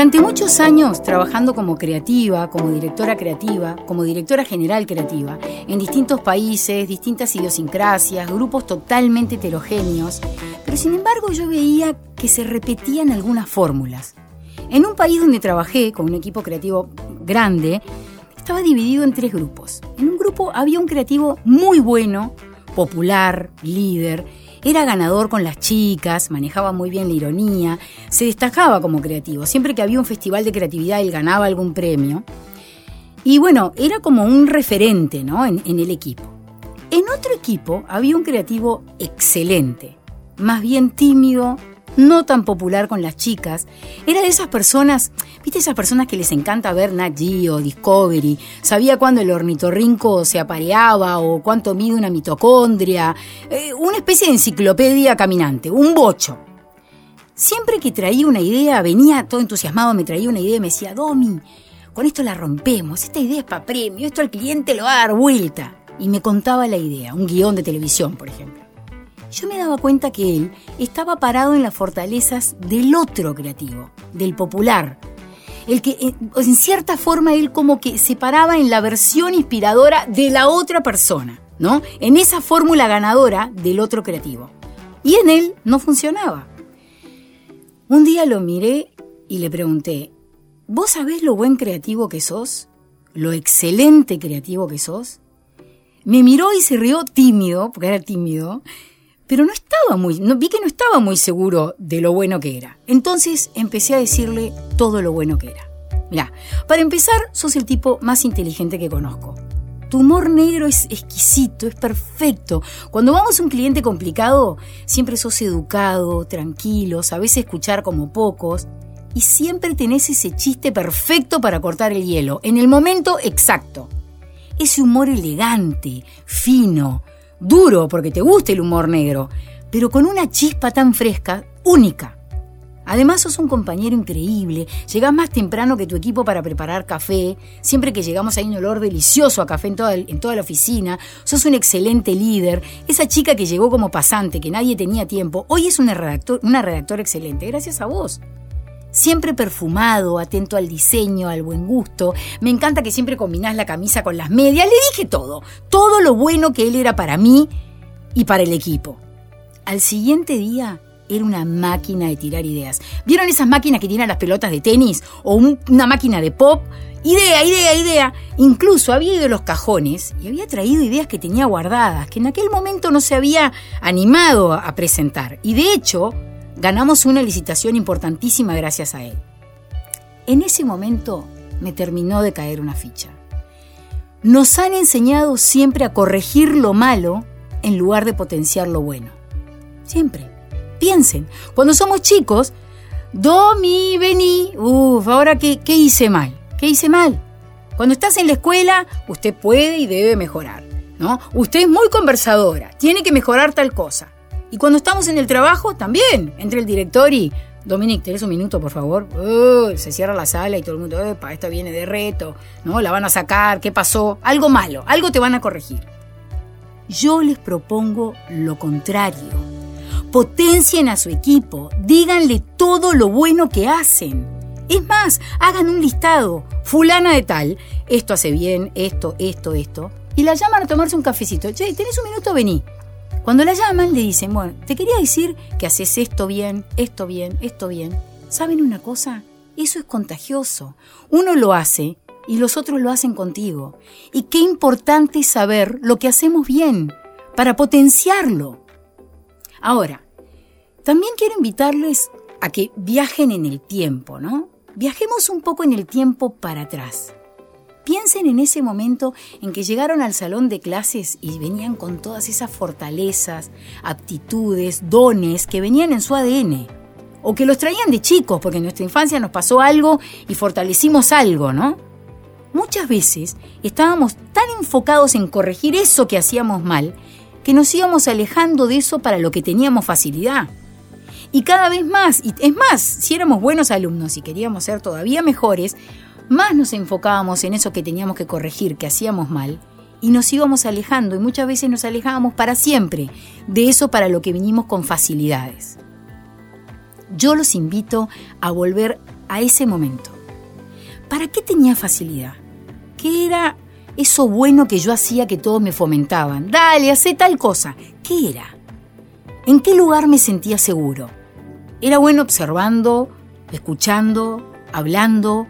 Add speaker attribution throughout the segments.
Speaker 1: Durante muchos años trabajando como creativa, como directora creativa, como directora general creativa, en distintos países, distintas idiosincrasias, grupos totalmente heterogéneos, pero sin embargo yo veía que se repetían algunas fórmulas. En un país donde trabajé con un equipo creativo grande, estaba dividido en tres grupos. En un grupo había un creativo muy bueno, popular, líder, era ganador con las chicas, manejaba muy bien la ironía, se destacaba como creativo. Siempre que había un festival de creatividad, él ganaba algún premio. Y bueno, era como un referente ¿no? en, en el equipo. En otro equipo había un creativo excelente, más bien tímido, no tan popular con las chicas. Era de esas personas, ¿viste esas personas que les encanta ver Nat Geo, Discovery? Sabía cuándo el ornitorrinco se apareaba o cuánto mide una mitocondria. Eh, una especie de enciclopedia caminante, un bocho. Siempre que traía una idea, venía todo entusiasmado, me traía una idea y me decía, Domi, con esto la rompemos, esta idea es para premio, esto al cliente lo va a dar vuelta. Y me contaba la idea, un guion de televisión, por ejemplo yo me daba cuenta que él estaba parado en las fortalezas del otro creativo, del popular. El que eh, en cierta forma él como que se paraba en la versión inspiradora de la otra persona, ¿no? En esa fórmula ganadora del otro creativo. Y en él no funcionaba. Un día lo miré y le pregunté, ¿vos sabés lo buen creativo que sos? ¿Lo excelente creativo que sos? Me miró y se rió tímido, porque era tímido, pero no estaba muy, vi que no estaba muy seguro de lo bueno que era. Entonces empecé a decirle todo lo bueno que era. Mira, para empezar, sos el tipo más inteligente que conozco. Tu humor negro es exquisito, es perfecto. Cuando vamos a un cliente complicado, siempre sos educado, tranquilo, sabes escuchar como pocos y siempre tenés ese chiste perfecto para cortar el hielo, en el momento exacto. Ese humor elegante, fino, duro porque te gusta el humor negro, pero con una chispa tan fresca, única. Además sos un compañero increíble, llegás más temprano que tu equipo para preparar café, siempre que llegamos hay un olor delicioso a café en toda, en toda la oficina, sos un excelente líder, esa chica que llegó como pasante, que nadie tenía tiempo, hoy es una, redactor, una redactora excelente, gracias a vos siempre perfumado, atento al diseño, al buen gusto. Me encanta que siempre combinás la camisa con las medias. Le dije todo, todo lo bueno que él era para mí y para el equipo. Al siguiente día era una máquina de tirar ideas. ¿Vieron esas máquinas que tiran las pelotas de tenis o una máquina de pop? Idea, idea, idea. Incluso había ido a los cajones y había traído ideas que tenía guardadas, que en aquel momento no se había animado a presentar. Y de hecho, ganamos una licitación importantísima gracias a él. En ese momento me terminó de caer una ficha. Nos han enseñado siempre a corregir lo malo en lugar de potenciar lo bueno. Siempre. Piensen, cuando somos chicos, do, mi, vení, uff, ahora qué, qué hice mal, qué hice mal. Cuando estás en la escuela, usted puede y debe mejorar, ¿no? Usted es muy conversadora, tiene que mejorar tal cosa. Y cuando estamos en el trabajo, también. Entre el director y. Dominic, ¿tenés un minuto, por favor? se cierra la sala y todo el mundo, epa, esta viene de reto, ¿no? La van a sacar, ¿qué pasó? Algo malo, algo te van a corregir. Yo les propongo lo contrario. Potencien a su equipo, díganle todo lo bueno que hacen. Es más, hagan un listado, fulana de tal, esto hace bien, esto, esto, esto, y la llaman a tomarse un cafecito. Che, ¿tenés un minuto? Vení. Cuando la llaman le dicen, bueno, te quería decir que haces esto bien, esto bien, esto bien. ¿Saben una cosa? Eso es contagioso. Uno lo hace y los otros lo hacen contigo. Y qué importante es saber lo que hacemos bien para potenciarlo. Ahora, también quiero invitarles a que viajen en el tiempo, ¿no? Viajemos un poco en el tiempo para atrás. Piensen en ese momento en que llegaron al salón de clases y venían con todas esas fortalezas, aptitudes, dones que venían en su ADN. O que los traían de chicos, porque en nuestra infancia nos pasó algo y fortalecimos algo, ¿no? Muchas veces estábamos tan enfocados en corregir eso que hacíamos mal, que nos íbamos alejando de eso para lo que teníamos facilidad. Y cada vez más, y es más, si éramos buenos alumnos y queríamos ser todavía mejores, más nos enfocábamos en eso que teníamos que corregir, que hacíamos mal, y nos íbamos alejando, y muchas veces nos alejábamos para siempre de eso para lo que vinimos con facilidades. Yo los invito a volver a ese momento. ¿Para qué tenía facilidad? ¿Qué era eso bueno que yo hacía que todos me fomentaban? Dale, hacé tal cosa. ¿Qué era? ¿En qué lugar me sentía seguro? Era bueno observando, escuchando, hablando.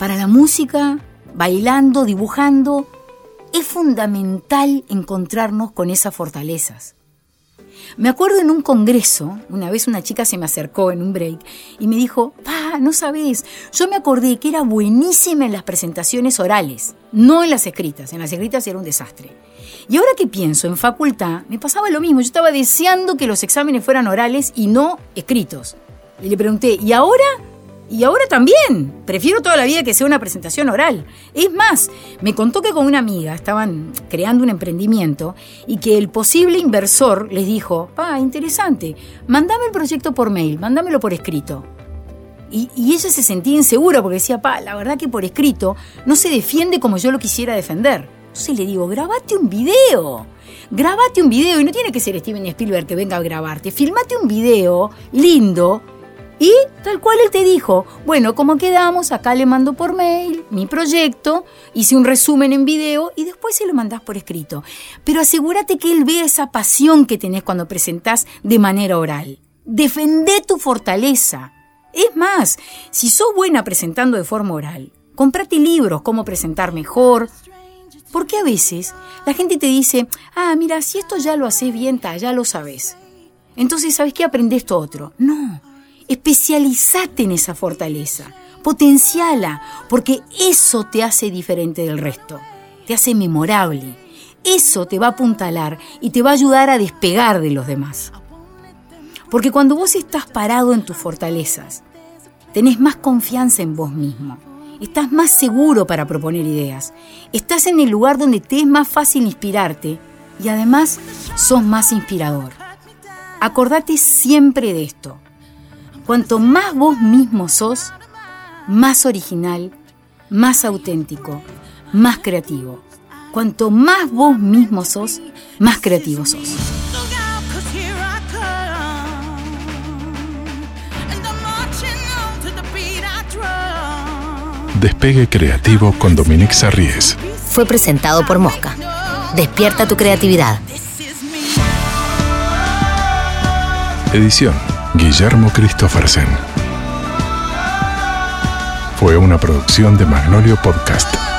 Speaker 1: Para la música, bailando, dibujando, es fundamental encontrarnos con esas fortalezas. Me acuerdo en un congreso, una vez una chica se me acercó en un break y me dijo, pa, no sabes, yo me acordé que era buenísima en las presentaciones orales, no en las escritas, en las escritas era un desastre. Y ahora que pienso en facultad, me pasaba lo mismo, yo estaba deseando que los exámenes fueran orales y no escritos. Y le pregunté, ¿y ahora? Y ahora también. Prefiero toda la vida que sea una presentación oral. Es más, me contó que con una amiga estaban creando un emprendimiento y que el posible inversor les dijo, ah, interesante, mandame el proyecto por mail, mándamelo por escrito. Y, y, ella se sentía insegura porque decía, pa, la verdad que por escrito no se defiende como yo lo quisiera defender. Entonces le digo, grabate un video. Grabate un video y no tiene que ser Steven Spielberg que venga a grabarte. Filmate un video lindo y tal cual él te dijo, bueno, como quedamos, acá le mando por mail mi proyecto, hice un resumen en video y después se lo mandás por escrito. Pero asegúrate que él vea esa pasión que tenés cuando presentás de manera oral. Defendé tu fortaleza. Es más, si sos buena presentando de forma oral, comprate libros, cómo presentar mejor. Porque a veces la gente te dice, ah, mira, si esto ya lo haces bien, ya lo sabes. Entonces, ¿sabes qué? Aprendés esto otro. No Especializate en esa fortaleza, potenciala, porque eso te hace diferente del resto, te hace memorable. Eso te va a apuntalar y te va a ayudar a despegar de los demás. Porque cuando vos estás parado en tus fortalezas, tenés más confianza en vos mismo, estás más seguro para proponer ideas, estás en el lugar donde te es más fácil inspirarte y además sos más inspirador. Acordate siempre de esto. Cuanto más vos mismo sos, más original, más auténtico, más creativo. Cuanto más vos mismo sos, más creativo sos.
Speaker 2: Despegue Creativo con Dominique Sarries.
Speaker 3: Fue presentado por Mosca. Despierta tu creatividad.
Speaker 2: Edición Guillermo Christophersen. Fue una producción de Magnolio Podcast.